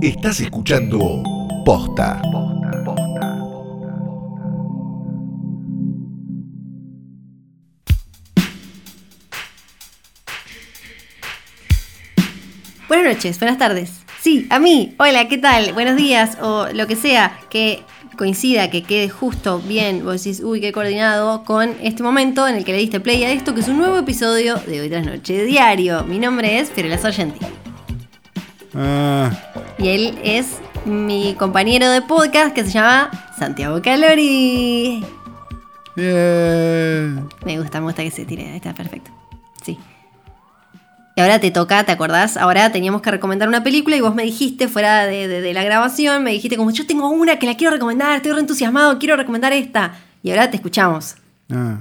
Estás escuchando Posta. Buenas noches, buenas tardes. Sí, a mí. Hola, ¿qué tal? Buenos días o lo que sea que coincida, que quede justo bien, vos decís, uy, qué coordinado con este momento en el que le diste play a esto, que es un nuevo episodio de Hoy tras Noche Diario. Mi nombre es Fiorella Sargenti. Ah, Y él es mi compañero de podcast que se llama Santiago Calori. bien. Me gusta, me gusta que se tire, está perfecto. Sí. Y ahora te toca, ¿te acordás? Ahora teníamos que recomendar una película y vos me dijiste, fuera de, de- de la grabación, me dijiste como, yo tengo una que la quiero recomendar, estoy re entusiasmado, quiero recomendar esta. Y ahora te escuchamos. Ah,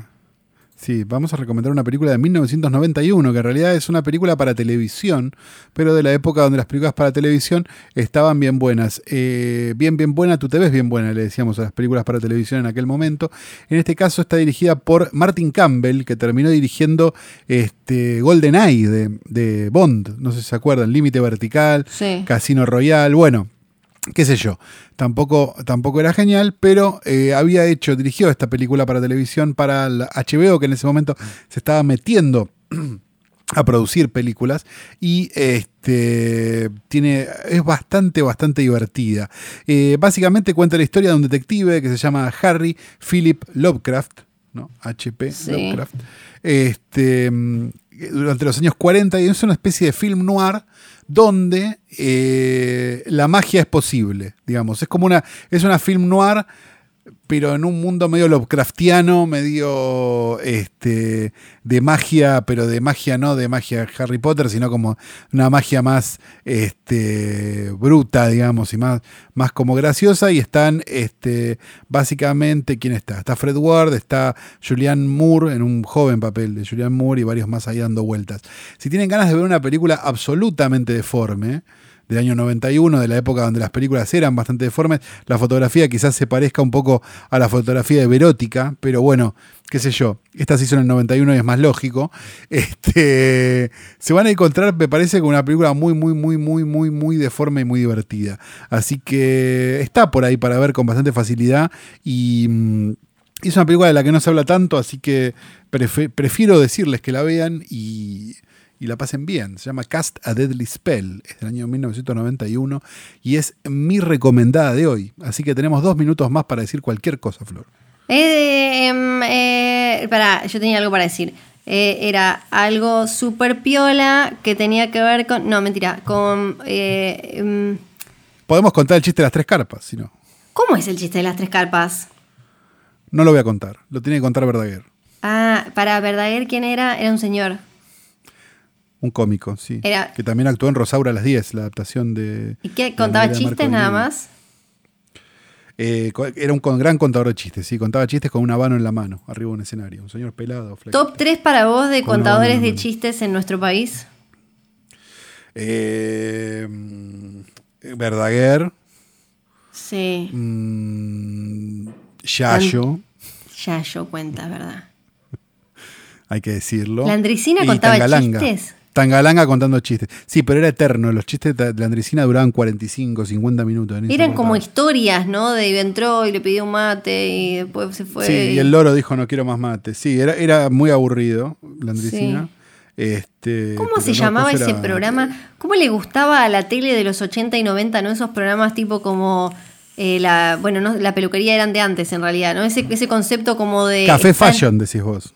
sí, vamos a recomendar una película de 1991, que en realidad es una película para televisión, pero de la época donde las películas para televisión estaban bien buenas. Eh, bien, bien buena, tú te ves bien buena, le decíamos a las películas para televisión en aquel momento. En este caso está dirigida por Martin Campbell, que terminó dirigiendo este, GoldenEye de, de Bond, no sé si se acuerdan, Límite Vertical, Sí. Casino Royale, bueno, qué sé yo. Tampoco, tampoco era genial, pero eh, había hecho, dirigió esta película para televisión para la HBO, que en ese momento se estaba metiendo a producir películas y este tiene es bastante bastante divertida Eh, básicamente cuenta la historia de un detective que se llama Harry Philip Lovecraft no HP Sí. Lovecraft este mm, durante los años 40 y es una especie de film noir donde eh, la magia es posible digamos. Es como una es una film noir pero en un mundo medio Lovecraftiano, medio este, de magia, pero de magia no de magia Harry Potter, sino como una magia más este, bruta, digamos, y más, más como graciosa. Y están este, básicamente, ¿quién está? Está Fred Ward, está Julianne Moore, en un joven papel de Julianne Moore y varios más ahí dando vueltas. Si tienen ganas de ver una película absolutamente deforme, del año 91, de la época donde las películas eran bastante deformes. La fotografía quizás se parezca un poco a la fotografía de Verótica, pero bueno, qué sé yo, esta se hizo en el 91 y es más lógico. Este, se van a encontrar, me parece, con una película muy, muy, muy, muy, muy, muy deforme y muy divertida. Así que está por ahí para ver con bastante facilidad y... mm, es una película de la que no se habla tanto, así que prefiero decirles que la vean y, y la pasen bien. Se llama Cast a Deadly Spell, es del año 1991 y es mi recomendada de hoy. Así que tenemos dos minutos más para decir cualquier cosa, Flor. Eh, em, eh, pará, yo tenía algo para decir. Eh, era algo súper piola que tenía que ver con. No, mentira. Con. eh, em, Podemos contar el chiste de las tres carpas, si no. ¿Cómo es el chiste de las tres carpas? No lo voy a contar, lo tiene que contar Verdaguer. Ah, para Verdaguer, ¿quién era? Era un señor. Un cómico, sí. Era- Que también actuó en Rosaura a las 10, la adaptación de. ¿Y qué? ¿Contaba chistes nada más? Eh, era un con- gran contador de chistes, sí. Contaba chistes con un habano en la mano, arriba de un escenario. Un señor pelado. ¿Top 3 para vos de Con contadores de chistes en nuestro país? Eh, Verdaguer. Sí. mm, Yayo, Ya yo cuenta, ¿verdad? hay que decirlo. ¿La Andricina contaba chistes? Tangalanga contando chistes. Sí, pero era eterno. Los chistes de la Andricina duraban 45, 50 minutos. Eran como historias, ¿no? De entró y le pidió un mate y después se fue. Sí, y el loro dijo no quiero más mate. Sí, era, era muy aburrido la Andricina. Este, ¿Cómo se no, llamaba cosa ese era- programa? ¿Cómo le gustaba a la tele de los 80 y 90, no? Esos programas tipo como eh, la, bueno, no, la peluquería eran de antes en realidad, ¿no? Ese, ese concepto como de Café Fashion, decís vos.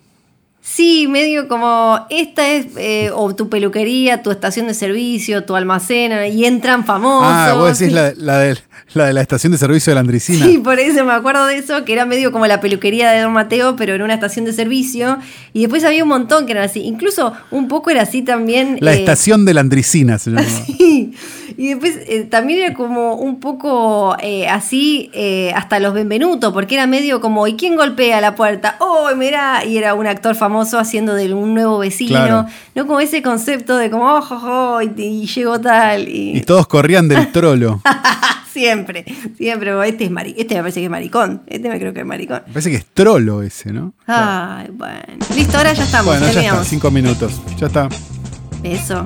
Sí, medio como esta es eh, o tu peluquería, tu estación de servicio, tu almacén y entran famosos. Ah, vos decís la, la de, la de la estación de servicio de la Andricina. Sí, por eso me acuerdo de eso, que era medio como la peluquería de Don Mateo, pero en una estación de servicio. Y después había un montón que eran así. Incluso un poco era así también. La eh, estación de la Andricina se llamaba. Sí. Y después eh, también era como un poco eh, así eh, hasta los Benvenuto, porque era medio como, ¿y quién golpea la puerta? ¡Oh, mirá! Y era un actor famoso haciendo de un nuevo vecino. Claro. No como ese concepto de como, ¡oh, jo", y, y llegó tal. Y, Y todos corrían del trolo. siempre, siempre. Este, es mari este me parece que es maricón. Este me creo que es maricón. Me parece que es trolo ese, ¿no? Ay, bueno. Listo, ahora ya estamos. Bueno, ya está, terminamos. cinco minutos. Ya está. Eso.